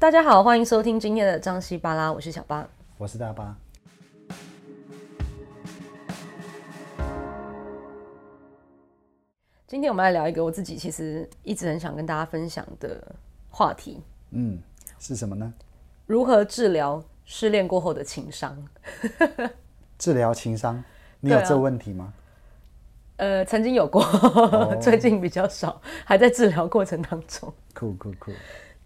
大家好，欢迎收听今天的张西巴拉，我是小巴，我是大巴。今天我们来聊一个我自己其实一直很想跟大家分享的话题。嗯，是什么呢？如何治疗失恋过后的情商？治疗情商，你有这问题吗？呃，曾经有过，哦、最近比较少，还在治疗过程当中。酷酷酷。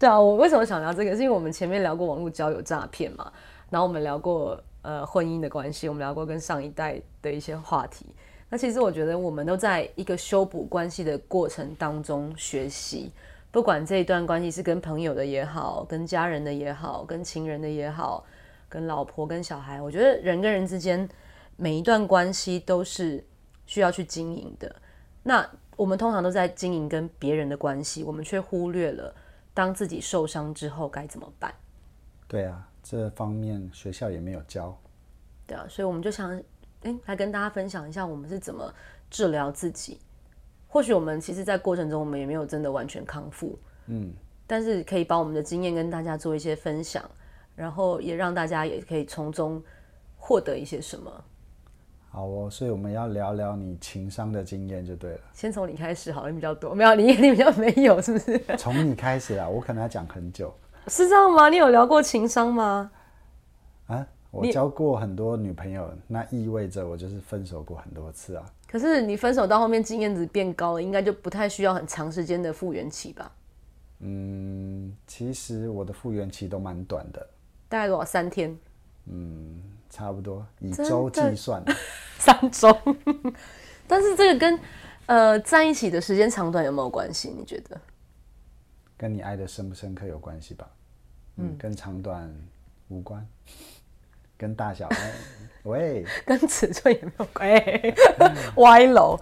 对啊，我为什么想聊这个？是因为我们前面聊过网络交友诈骗嘛，然后我们聊过呃婚姻的关系，我们聊过跟上一代的一些话题。那其实我觉得我们都在一个修补关系的过程当中学习，不管这一段关系是跟朋友的也好，跟家人的也好，跟情人的也好，跟老婆跟小孩，我觉得人跟人之间每一段关系都是需要去经营的。那我们通常都在经营跟别人的关系，我们却忽略了当自己受伤之后该怎么办。对啊，这方面学校也没有教。对啊，所以我们就想。哎，来跟大家分享一下我们是怎么治疗自己。或许我们其实，在过程中我们也没有真的完全康复，嗯，但是可以把我们的经验跟大家做一些分享，然后也让大家也可以从中获得一些什么。好哦，所以我们要聊聊你情商的经验就对了。先从你开始好了，你比较多，没有你你比较没有，是不是？从你开始啊，我可能要讲很久。是这样吗？你有聊过情商吗？啊？我交过很多女朋友，那意味着我就是分手过很多次啊。可是你分手到后面经验值变高了，应该就不太需要很长时间的复原期吧？嗯，其实我的复原期都蛮短的。大概多少？三天？嗯，差不多，以周计算。三周。但是这个跟呃在一起的时间长短有没有关系？你觉得？跟你爱的深不深刻有关系吧？嗯，跟长短无关。跟大小，喂，跟尺寸也没有关系，歪楼。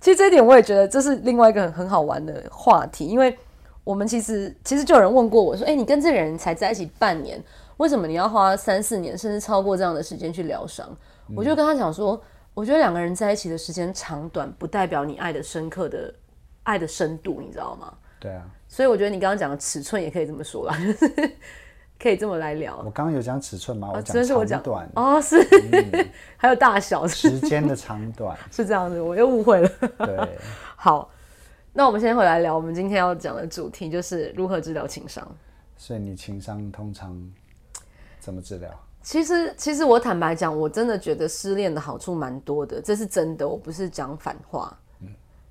其实这一点我也觉得这是另外一个很很好玩的话题，因为我们其实其实就有人问过我说，哎、欸，你跟这个人才在一起半年，为什么你要花三四年甚至超过这样的时间去疗伤？嗯、我就跟他讲说，我觉得两个人在一起的时间长短不代表你爱的深刻的爱的深度，你知道吗？对啊，所以我觉得你刚刚讲的尺寸也可以这么说啦。可以这么来聊。我刚刚有讲尺寸吗？我讲长短哦，是，嗯、还有大小是是，时间的长短 是这样子，我又误会了。对，好，那我们先回来聊，我们今天要讲的主题就是如何治疗情商。所以你情商通常怎么治疗？其实，其实我坦白讲，我真的觉得失恋的好处蛮多的，这是真的，我不是讲反话。嗯，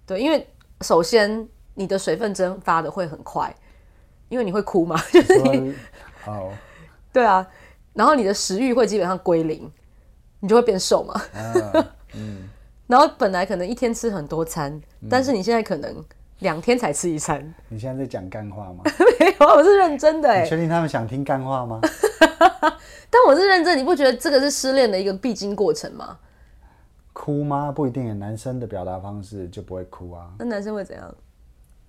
对，因为首先你的水分蒸发的会很快，因为你会哭嘛，就是你。好，对啊，然后你的食欲会基本上归零，你就会变瘦嘛。Uh, 嗯，然后本来可能一天吃很多餐，嗯、但是你现在可能两天才吃一餐。你现在在讲干话吗？没有，我是认真的。哎，你确定他们想听干话吗？但我是认真，你不觉得这个是失恋的一个必经过程吗？哭吗？不一定，男生的表达方式就不会哭啊。那男生会怎样？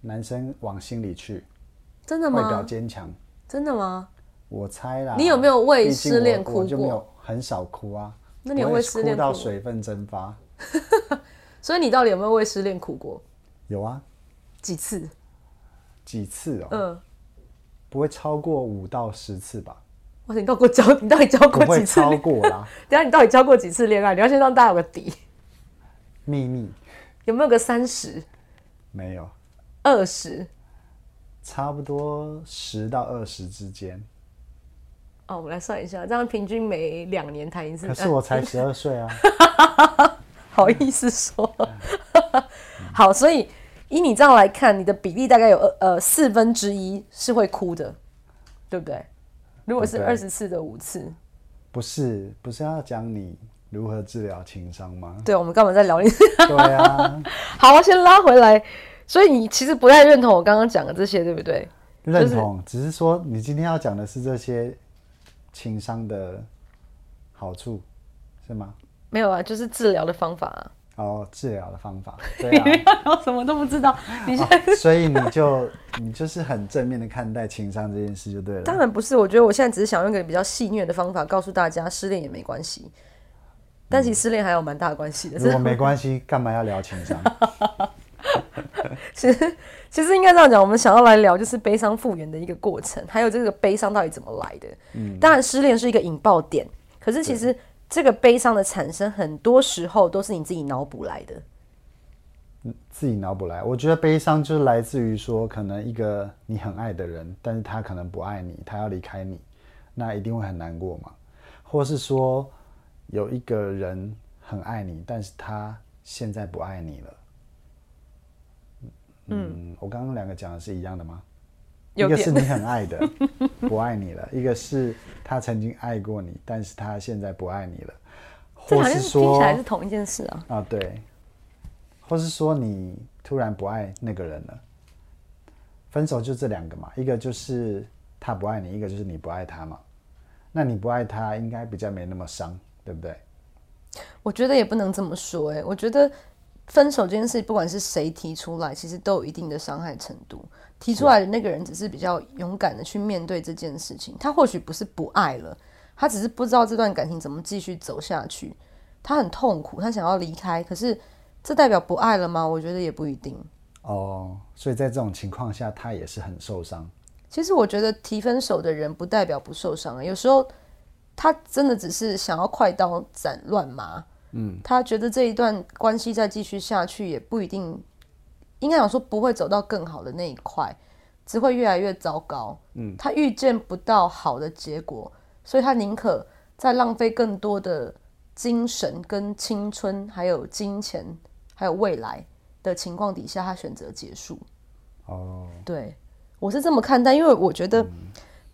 男生往心里去。真的吗？外表坚强。真的吗？我猜啦，你有没有为失恋哭过？我就没有，很少哭啊。那你有为失恋哭到水分蒸发？所以你到底有没有为失恋哭过？有啊，几次？几次哦？嗯，不会超过五到十次吧？哇，你到过交，你到底交过几次？超过啦。等下你到底交过几次恋爱？你要先让大家有个底。秘密？有没有个三十？没有。二十？差不多十到二十之间。哦，我们来算一下，这样平均每两年谈一次。可是我才十二岁啊，好意思说。好，所以以你这样来看，你的比例大概有呃四分之一是会哭的，对不对？如果是二十次的五次，不是不是要讲你如何治疗情商吗？对，我们刚刚在聊你。对啊。好，先拉回来。所以你其实不太认同我刚刚讲的这些，对不对？认同，就是、只是说你今天要讲的是这些。情商的好处是吗？没有啊，就是治疗的方法啊。哦，治疗的方法，对啊，我什么都不知道。你现在、哦，所以你就你就是很正面的看待情商这件事就对了。当然不是，我觉得我现在只是想用一个比较戏谑的方法告诉大家，失恋也没关系。但其实失恋还有蛮大的关系的。如果没关系，干嘛要聊情商？其实其实应该这样讲，我们想要来聊就是悲伤复原的一个过程，还有这个悲伤到底怎么来的。嗯，当然失恋是一个引爆点，可是其实这个悲伤的产生，很多时候都是你自己脑补来的。自己脑补来，我觉得悲伤就是来自于说，可能一个你很爱的人，但是他可能不爱你，他要离开你，那一定会很难过嘛。或是说有一个人很爱你，但是他现在不爱你了。嗯，嗯，我刚刚两个讲的是一样的吗？一个是你很爱的 不爱你了，一个是他曾经爱过你，但是他现在不爱你了。或是说听起来是同一件事啊。啊，对。或是说你突然不爱那个人了，分手就这两个嘛，一个就是他不爱你，一个就是你不爱他嘛。那你不爱他，应该比较没那么伤，对不对？我觉得也不能这么说，哎，我觉得分手这件事，不管是谁提出来，其实都有一定的伤害程度。提出来的那个人只是比较勇敢的去面对这件事情，他或许不是不爱了，他只是不知道这段感情怎么继续走下去，他很痛苦，他想要离开，可是。这代表不爱了吗？我觉得也不一定。哦，所以在这种情况下，他也是很受伤。其实我觉得提分手的人不代表不受伤啊，有时候他真的只是想要快刀斩乱麻。嗯，他觉得这一段关系再继续下去也不一定，应该讲说不会走到更好的那一块，只会越来越糟糕。嗯，他预见不到好的结果，所以他宁可再浪费更多的精神跟青春，还有金钱。还有未来的情况底下，他选择结束。哦，对，我是这么看待，因为我觉得，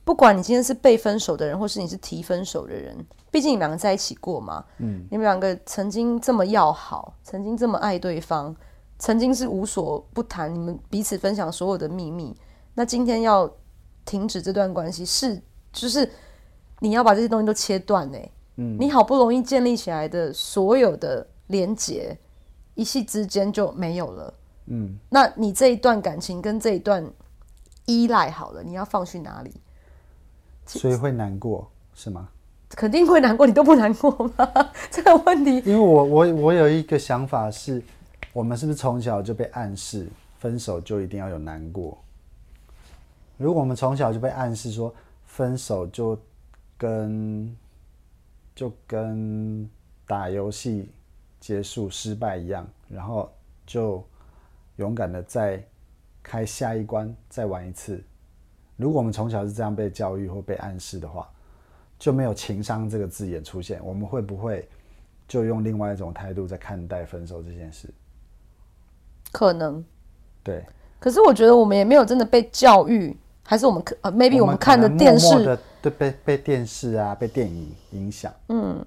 不管你今天是被分手的人，或是你是提分手的人，毕竟你们两个在一起过嘛，嗯，你们两个曾经这么要好，曾经这么爱对方，曾经是无所不谈，你们彼此分享所有的秘密。那今天要停止这段关系，是就是你要把这些东西都切断呢？嗯，你好不容易建立起来的所有的连结。一夕之间就没有了，嗯，那你这一段感情跟这一段依赖好了，你要放去哪里？所以会难过是吗？肯定会难过，你都不难过吗？这个问题，因为我我我有一个想法是，我们是不是从小就被暗示分手就一定要有难过？如果我们从小就被暗示说分手就跟就跟打游戏。结束失败一样，然后就勇敢的再开下一关，再玩一次。如果我们从小是这样被教育或被暗示的话，就没有情商这个字眼出现。我们会不会就用另外一种态度在看待分手这件事？可能。对。可是我觉得我们也没有真的被教育，还是我们呃，maybe 我们看的电视，默默的被被电视啊，被电影影响，嗯，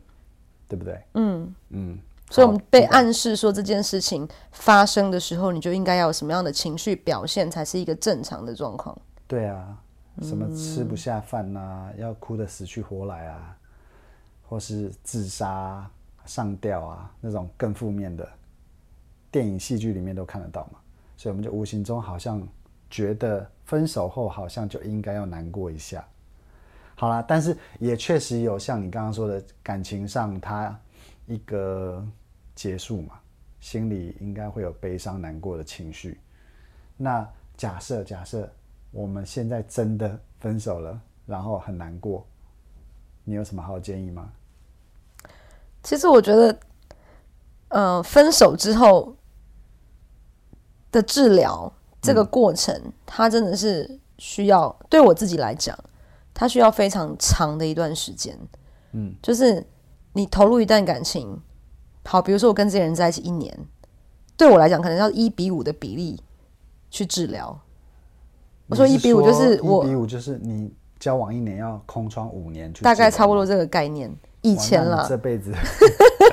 对不对？嗯嗯。所以，我们被暗示说这件事情发生的时候，你就应该要有什么样的情绪表现，才是一个正常的状况。对啊，什么吃不下饭呐、啊，要哭得死去活来啊，或是自杀、上吊啊，那种更负面的电影、戏剧里面都看得到嘛。所以，我们就无形中好像觉得分手后好像就应该要难过一下。好啦，但是也确实有像你刚刚说的感情上，他一个。结束嘛，心里应该会有悲伤难过的情绪。那假设假设我们现在真的分手了，然后很难过，你有什么好建议吗？其实我觉得，呃，分手之后的治疗这个过程，嗯、它真的是需要对我自己来讲，它需要非常长的一段时间。嗯，就是你投入一段感情。好，比如说我跟这个人在一起一年，对我来讲可能要一比五的比例去治疗。我说一比五就是我一比五就是你交往一年要空窗五年去，大概差不多这个概念。以前了，这辈子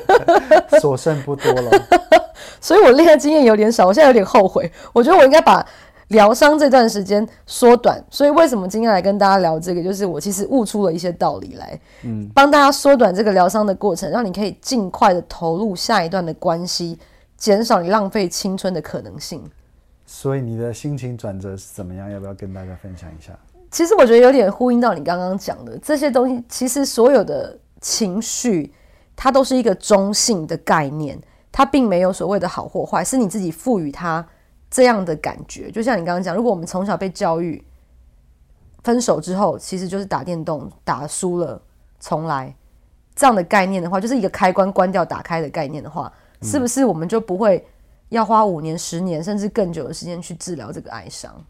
所剩不多了。所以我恋爱经验有点少，我现在有点后悔。我觉得我应该把。疗伤这段时间缩短，所以为什么今天来跟大家聊这个？就是我其实悟出了一些道理来，嗯，帮大家缩短这个疗伤的过程，让你可以尽快的投入下一段的关系，减少你浪费青春的可能性。所以你的心情转折是怎么样？要不要跟大家分享一下？其实我觉得有点呼应到你刚刚讲的这些东西。其实所有的情绪，它都是一个中性的概念，它并没有所谓的好或坏，是你自己赋予它这样的感觉，就像你刚刚讲，如果我们从小被教育，分手之后其实就是打电动，打输了重来这样的概念的话，就是一个开关关掉打开的概念的话，是不是我们就不会要花五年、十年甚至更久的时间去治疗这个哀伤？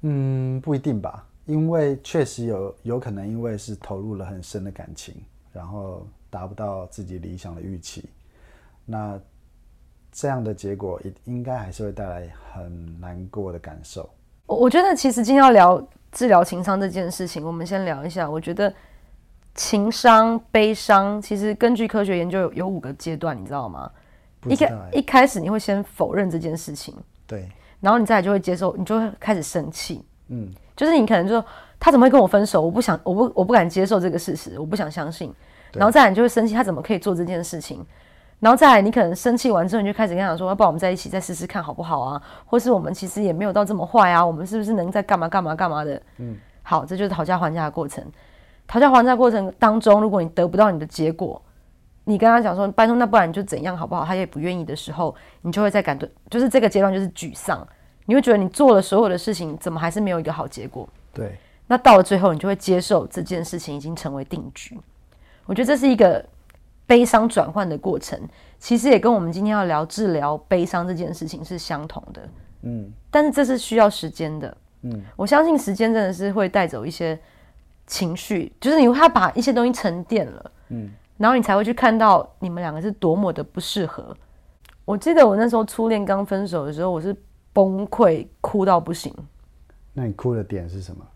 嗯，不一定吧，因为确实有有可能因为是投入了很深的感情，然后达不到自己理想的预期，那这样的结果应应该还是会带来很难过的感受。我我觉得其实今天要聊。治疗情商这件事情，我们先聊一下。我觉得情商、悲伤，其实根据科学研究有，有五个阶段，你知道吗？一开一开始你会先否认这件事情，对，然后你再来就会接受，你就会开始生气，嗯，就是你可能就说他怎么会跟我分手？我不想，我不，我不敢接受这个事实，我不想相信。然后再来你就会生气，他怎么可以做这件事情？然后再来，你可能生气完之后，你就开始跟他讲说：“要不然我们在一起再试试看好不好啊？或是我们其实也没有到这么坏啊，我们是不是能再干嘛干嘛干嘛的？”嗯，好，这就是讨价还价的过程。讨价还价过程当中，如果你得不到你的结果，你跟他讲说：“拜托，那不然你就怎样好不好？”他也不愿意的时候，你就会在感觉，就是这个阶段就是沮丧，你会觉得你做了所有的事情，怎么还是没有一个好结果？对。那到了最后，你就会接受这件事情已经成为定局。我觉得这是一个。悲伤转换的过程，其实也跟我们今天要聊治疗悲伤这件事情是相同的。嗯，但是这是需要时间的。嗯，我相信时间真的是会带走一些情绪，就是你会把一些东西沉淀了。嗯，然后你才会去看到你们两个是多么的不适合。我记得我那时候初恋刚分手的时候，我是崩溃哭到不行。那你哭的点是什么？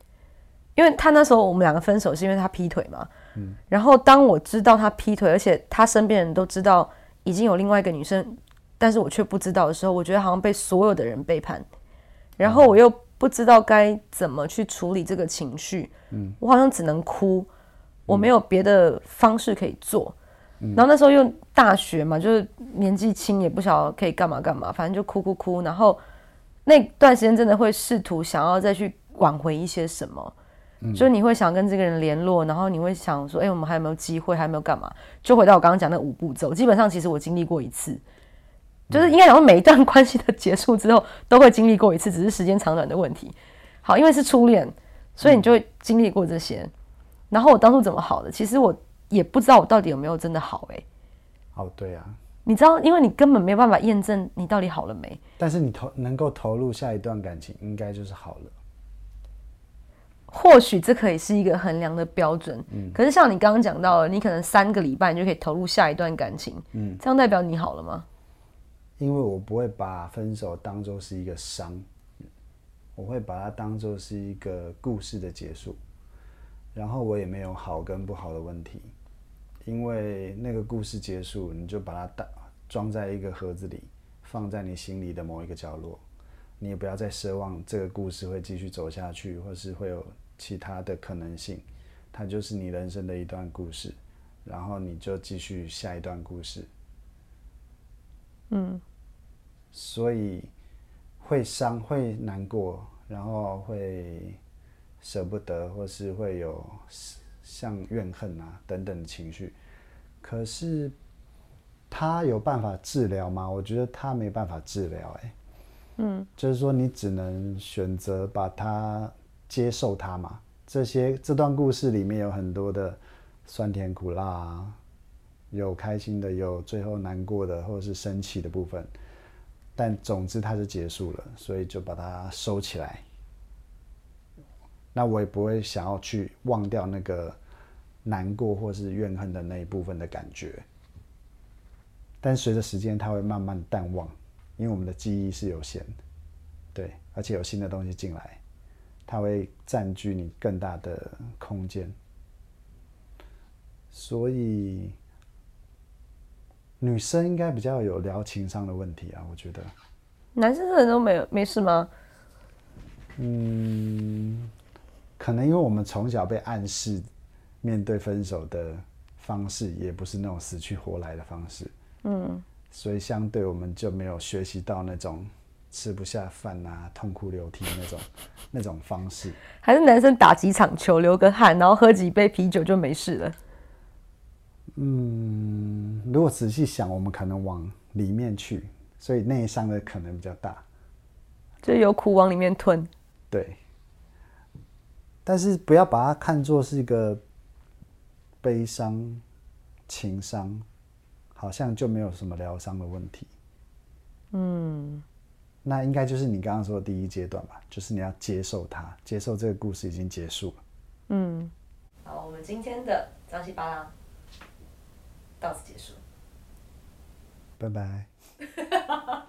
因为他那时候我们两个分手是因为他劈腿嘛，嗯，然后当我知道他劈腿，而且他身边人都知道已经有另外一个女生，但是我却不知道的时候，我觉得好像被所有的人背叛，然后我又不知道该怎么去处理这个情绪，嗯，我好像只能哭，我没有别的方式可以做，嗯，然后那时候又大学嘛，就是年纪轻也不晓得可以干嘛干嘛，反正就哭哭哭，然后那段时间真的会试图想要再去挽回一些什么。就是你会想跟这个人联络，然后你会想说，哎、欸，我们还有没有机会？还有没有干嘛？就回到我刚刚讲那五步骤，基本上其实我经历过一次，就是应该讲说每一段 关系的结束之后都会经历过一次，只是时间长短的问题。好，因为是初恋，所以你就会经历过这些。然后我当初怎么好的？其实我也不知道我到底有没有真的好、欸。哎，哦，对啊，你知道，因为你根本没有办法验证你到底好了没。但是你投能够投入下一段感情，应该就是好了。或许这可以是一个衡量的标准，嗯，可是像你刚刚讲到的，你可能三个礼拜你就可以投入下一段感情，嗯，这样代表你好了吗？因为我不会把分手当做是一个伤，我会把它当做是一个故事的结束，然后我也没有好跟不好的问题，因为那个故事结束，你就把它打装在一个盒子里，放在你心里的某一个角落，你也不要再奢望这个故事会继续走下去，或是会有。其他的可能性，它就是你人生的一段故事，然后你就继续下一段故事。嗯，所以会伤、会难过，然后会舍不得，或是会有像怨恨啊等等的情绪。可是，他有办法治疗吗？我觉得他没办法治疗。哎，嗯，就是说你只能选择把它。接受它嘛？这些这段故事里面有很多的酸甜苦辣啊，有开心的，有最后难过的，或者是生气的部分。但总之它是结束了，所以就把它收起来。那我也不会想要去忘掉那个难过或是怨恨的那一部分的感觉。但随着时间，它会慢慢淡忘，因为我们的记忆是有限的，对，而且有新的东西进来。它会占据你更大的空间，所以女生应该比较有聊情商的问题啊，我觉得。男生这人都没有没事吗？嗯，可能因为我们从小被暗示面对分手的方式，也不是那种死去活来的方式，嗯，所以相对我们就没有学习到那种。吃不下饭啊，痛哭流涕那种 那种方式，还是男生打几场球流个汗，然后喝几杯啤酒就没事了。嗯，如果仔细想，我们可能往里面去，所以内伤的可能比较大。就有苦往里面吞。对。但是不要把它看作是一个悲伤、情伤，好像就没有什么疗伤的问题。嗯。那应该就是你刚刚说的第一阶段吧，就是你要接受它，接受这个故事已经结束了。嗯。好，我们今天的张西巴拉到此结束。拜拜。